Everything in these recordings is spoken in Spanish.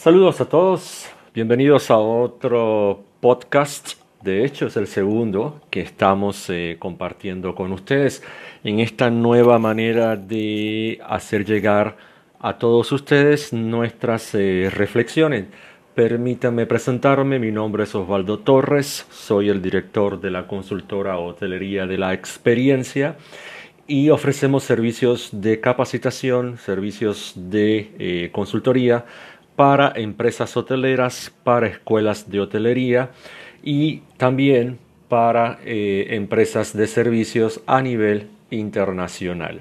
Saludos a todos, bienvenidos a otro podcast. De hecho, es el segundo que estamos eh, compartiendo con ustedes en esta nueva manera de hacer llegar a todos ustedes nuestras eh, reflexiones. Permítanme presentarme, mi nombre es Osvaldo Torres, soy el director de la consultora Hotelería de la Experiencia y ofrecemos servicios de capacitación, servicios de eh, consultoría para empresas hoteleras, para escuelas de hotelería y también para eh, empresas de servicios a nivel internacional.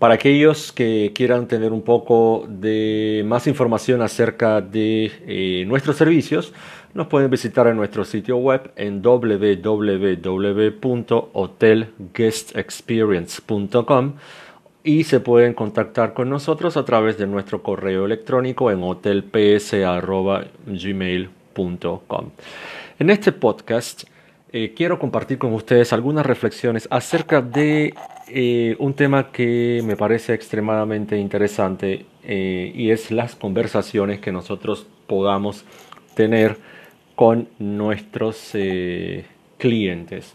Para aquellos que quieran tener un poco de más información acerca de eh, nuestros servicios, nos pueden visitar en nuestro sitio web en www.hotelguestexperience.com y se pueden contactar con nosotros a través de nuestro correo electrónico en hotelps.gmail.com. En este podcast eh, quiero compartir con ustedes algunas reflexiones acerca de eh, un tema que me parece extremadamente interesante eh, y es las conversaciones que nosotros podamos tener con nuestros clientes.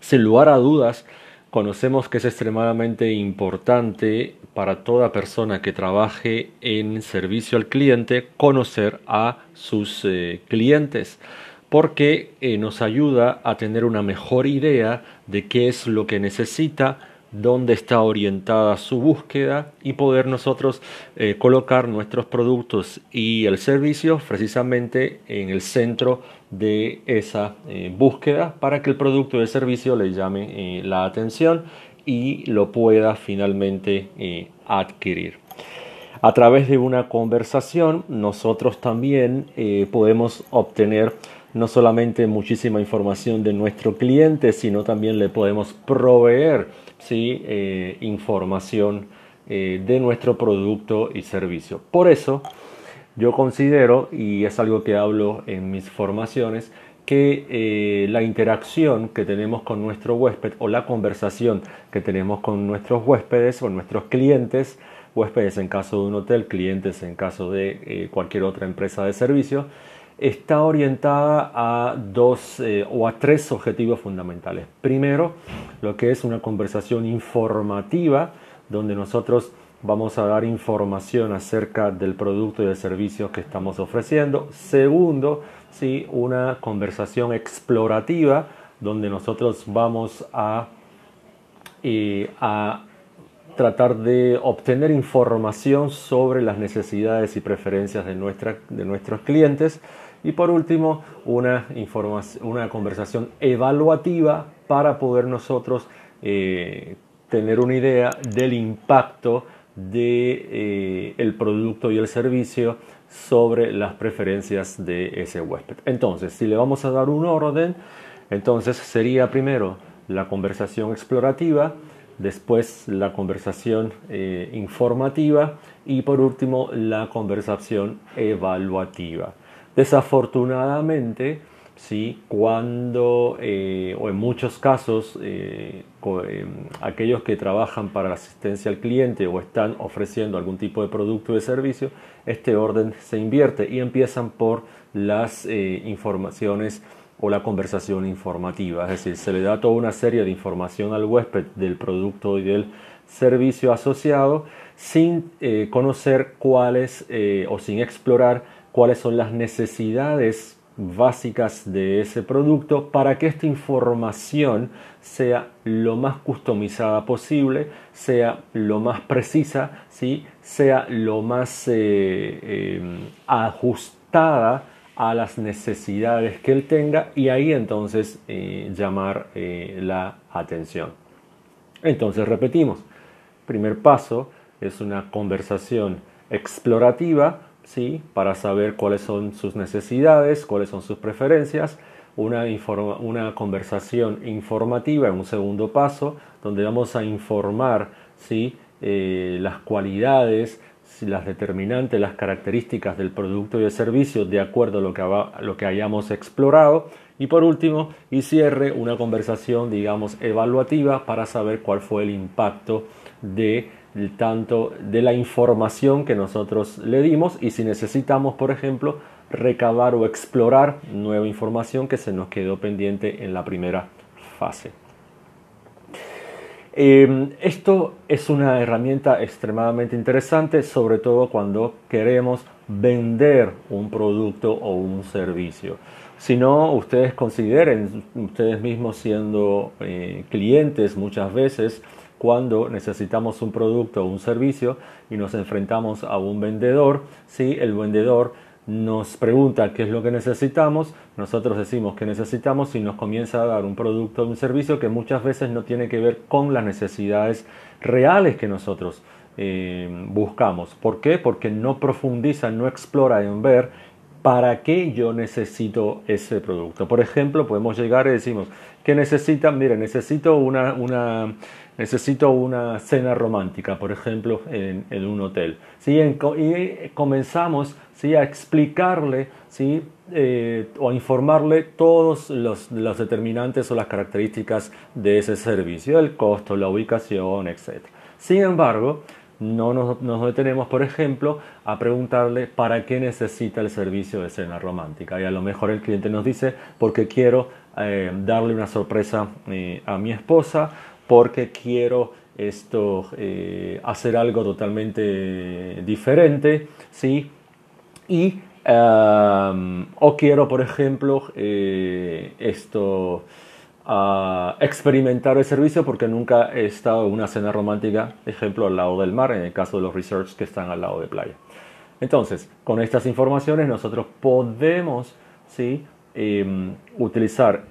Sin lugar a dudas, Conocemos que es extremadamente importante para toda persona que trabaje en servicio al cliente conocer a sus eh, clientes porque eh, nos ayuda a tener una mejor idea de qué es lo que necesita dónde está orientada su búsqueda y poder nosotros eh, colocar nuestros productos y el servicio precisamente en el centro de esa eh, búsqueda para que el producto y el servicio le llame eh, la atención y lo pueda finalmente adquirir. A través de una conversación nosotros también podemos obtener no solamente muchísima información de nuestro cliente, sino también le podemos proveer Eh, información eh, de nuestro producto y servicio. Por eso yo considero, y es algo que hablo en mis formaciones, que eh, la interacción que tenemos con nuestro huésped o la conversación que tenemos con nuestros huéspedes o nuestros clientes, huéspedes en caso de un hotel, clientes en caso de cualquier otra empresa de servicio, está orientada a dos eh, o a tres objetivos fundamentales. Primero, lo que es una conversación informativa, donde nosotros vamos a dar información acerca del producto y del servicio que estamos ofreciendo. Segundo, sí, una conversación explorativa, donde nosotros vamos a, eh, a tratar de obtener información sobre las necesidades y preferencias de, de nuestros clientes. Y por último, una, una conversación evaluativa para poder nosotros eh, tener una idea del impacto de eh, producto y el servicio sobre las preferencias de ese huésped. Entonces, si le vamos a dar un orden, entonces sería primero la conversación explorativa, después la conversación eh, informativa y por último la conversación evaluativa. Desafortunadamente, ¿sí? cuando, eh, o en muchos casos, eh, em, aquellos que trabajan para la asistencia al cliente o están ofreciendo algún tipo de producto o de servicio, este orden se invierte y empiezan por las eh, informaciones o la conversación informativa, es decir, se le da toda una serie de información al huésped del producto y del servicio asociado sin conocer cuáles o sin explorar cuáles son las necesidades básicas de ese producto para que esta información sea lo más customizada posible, sea lo más precisa, ¿sí? sea lo más eh, em, ajustada a las necesidades que él tenga y ahí entonces eh, llamar eh, la atención. Entonces repetimos, primer paso es una conversación explorativa ¿sí? para saber cuáles son sus necesidades, cuáles son sus preferencias, una, una conversación informativa en un segundo paso, donde vamos a informar ¿sí? Eh, las cualidades, las determinantes, las características del producto y el servicio de acuerdo a lo que, lo que hayamos explorado. Y por último, y cierre una conversación, digamos, evaluativa para saber cuál fue el impacto de tanto de la información que nosotros le dimos y si necesitamos, por ejemplo, recabar o explorar nueva información que se nos quedó pendiente en la primera fase. Em, esto es una herramienta extremadamente interesante, sobre todo cuando queremos vender un producto o un servicio. Si no, ustedes consideren, ustedes mismos siendo eh, clientes muchas veces, cuando necesitamos un producto o un servicio y nos enfrentamos a un vendedor, si el vendedor nos pregunta qué es lo que necesitamos, nosotros decimos que necesitamos y nos comienza a dar un producto o un servicio que muchas veces no tiene que ver con las necesidades reales que nosotros eh, buscamos. ¿Por qué? Porque no profundiza, no explora en ver para qué yo necesito ese producto. Por ejemplo, podemos llegar y decimos, ¿qué necesitan? Mire, necesito una, una, necesito una cena romántica, por ejemplo, en, un hotel. ¿Sí? y comenzamos ¿sí? a explicarle ¿sí? Eh, o a informarle todos los, los, determinantes o las características de ese servicio, el costo, la ubicación, etc. Sin embargo, no nos, detenemos, por ejemplo, a preguntarle para qué necesita el servicio de cena romántica. Y a lo mejor el cliente nos dice, porque quiero eh, darle una sorpresa eh, a mi esposa, porque quiero esto, eh, hacer algo totalmente diferente, ¿sí? Y, o quiero, por ejemplo, esto a experimentar el servicio porque nunca he estado en una cena romántica, ejemplo, al lado del mar, en el caso de los resorts que están al lado de playa. Entonces, con estas informaciones nosotros podemos ¿sí? Em, utilizar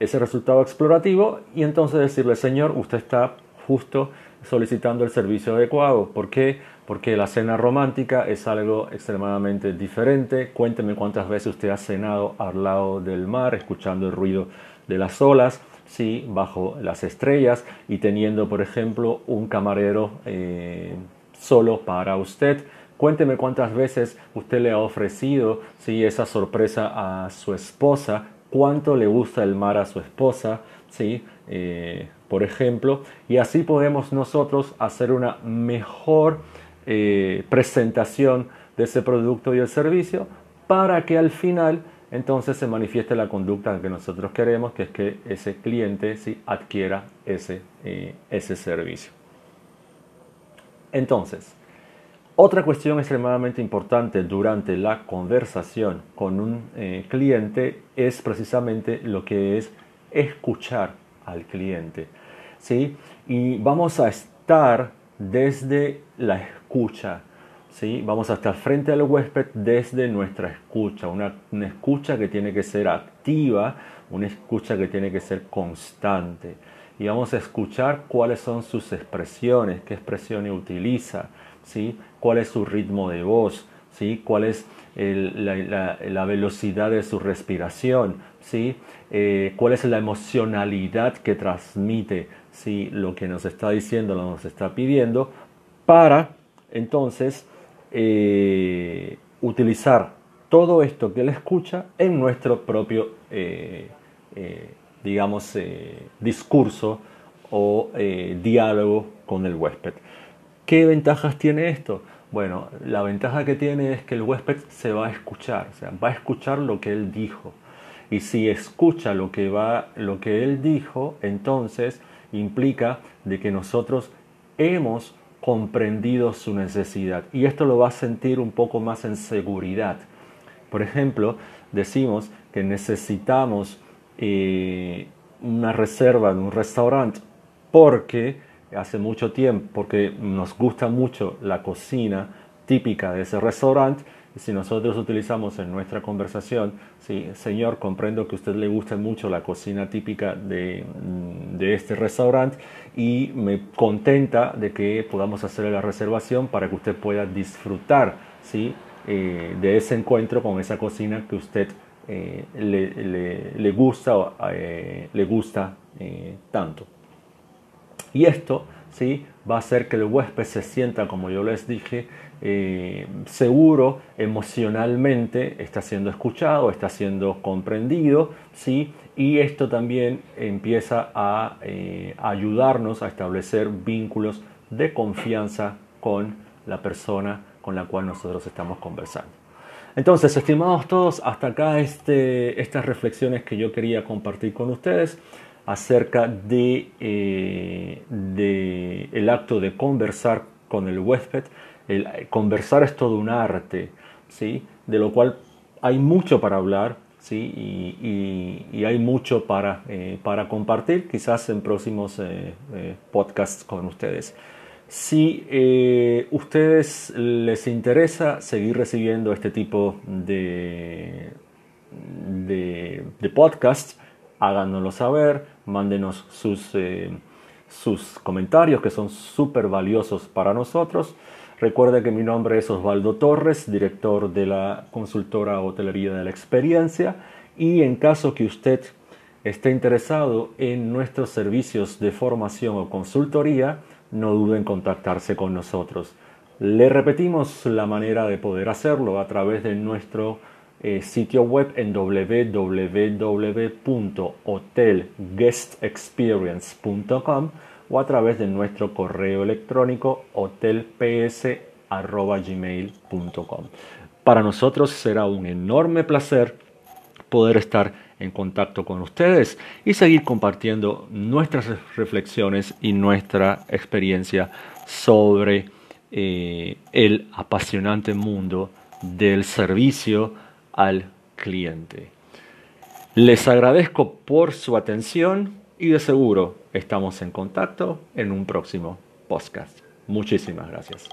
ese resultado explorativo y entonces decirle, señor, usted está justo solicitando el servicio adecuado. ¿Por qué? Porque la cena romántica es algo extremadamente diferente. Cuénteme cuántas veces usted ha cenado al lado del mar, escuchando el ruido de las olas, sí, bajo las estrellas y teniendo, por ejemplo, un camarero eh, solo para usted. Cuénteme cuántas veces usted le ha ofrecido sí, esa sorpresa a su esposa, cuánto le gusta el mar a su esposa, sí, eh, por ejemplo, y así podemos nosotros hacer una mejor eh, presentación de ese producto y el servicio para que al final entonces se manifiesta la conducta que nosotros queremos, que es que ese cliente sí adquiera ese, eh, ese servicio. Entonces, otra cuestión extremadamente importante durante la conversación con un eh, cliente es precisamente lo que es escuchar al cliente. ¿sí? Y vamos a estar desde la escucha ¿sí? vamos a estar frente al huésped desde nuestra escucha, una, escucha que tiene que ser activa, una escucha que tiene que ser constante. Y vamos a escuchar cuáles son sus expresiones, qué expresiones utiliza, ¿sí? cuál es su ritmo de voz, ¿sí? cuál es la, velocidad de su respiración, ¿sí? Eh, cuál es la emocionalidad que transmite ¿sí? lo que nos está diciendo, lo que nos está pidiendo, para entonces eh, utilizar todo esto que él escucha en nuestro propio, eh, eh, digamos, discurso o diálogo con el huésped. ¿Qué ventajas tiene esto? Bueno, la ventaja que tiene es que el huésped se va a escuchar, o sea, va a escuchar lo que él dijo. Y si escucha lo que, va, lo que él dijo, entonces implica de que nosotros hemos comprendido su necesidad y esto lo va a sentir un poco más en seguridad. Por ejemplo, decimos que necesitamos eh, una reserva en un restaurante porque hace mucho tiempo, porque nos gusta mucho la cocina típica de ese restaurante si nosotros utilizamos en nuestra conversación, sí, señor, comprendo que a usted le gusta mucho la cocina típica de, mm, de este restaurante y me contenta de que podamos hacer la reservación para que usted pueda disfrutar ¿sí? Eh, de ese encuentro con esa cocina que usted eh, le, le, gusta, eh, le gusta tanto. Y esto ¿sí? va a hacer que el huésped se sienta, como yo les dije, eh, seguro emocionalmente, está siendo escuchado, está siendo comprendido, ¿sí? y esto también empieza a eh, ayudarnos a establecer vínculos de confianza con la persona con la cual nosotros estamos conversando. Entonces, estimados todos, hasta acá este, estas reflexiones que yo quería compartir con ustedes acerca de, eh, de el acto de conversar con el huésped. El, conversar es todo un arte, ¿sí? de lo cual hay mucho para hablar ¿sí? y, hay mucho para, eh, para compartir, quizás en próximos eh, eh, podcasts con ustedes. Si ustedes les interesa seguir recibiendo este tipo de, de, de podcasts, háganoslo saber, mándenos sus, sus comentarios que son súper valiosos para nosotros. Recuerde que mi nombre es Osvaldo Torres, director de la consultora Hotelería de la Experiencia y en caso que usted esté interesado en nuestros servicios de formación o consultoría, no dude en contactarse con nosotros. Le repetimos la manera de poder hacerlo a través de nuestro eh, sitio web en www.hotelguestexperience.com o a través de nuestro correo electrónico hotelps.gmail.com. Para nosotros será un enorme placer poder estar en contacto con ustedes y seguir compartiendo nuestras reflexiones y nuestra experiencia sobre eh, el apasionante mundo del servicio al cliente. Les agradezco por su atención y de seguro estamos en contacto en un próximo podcast. Muchísimas gracias.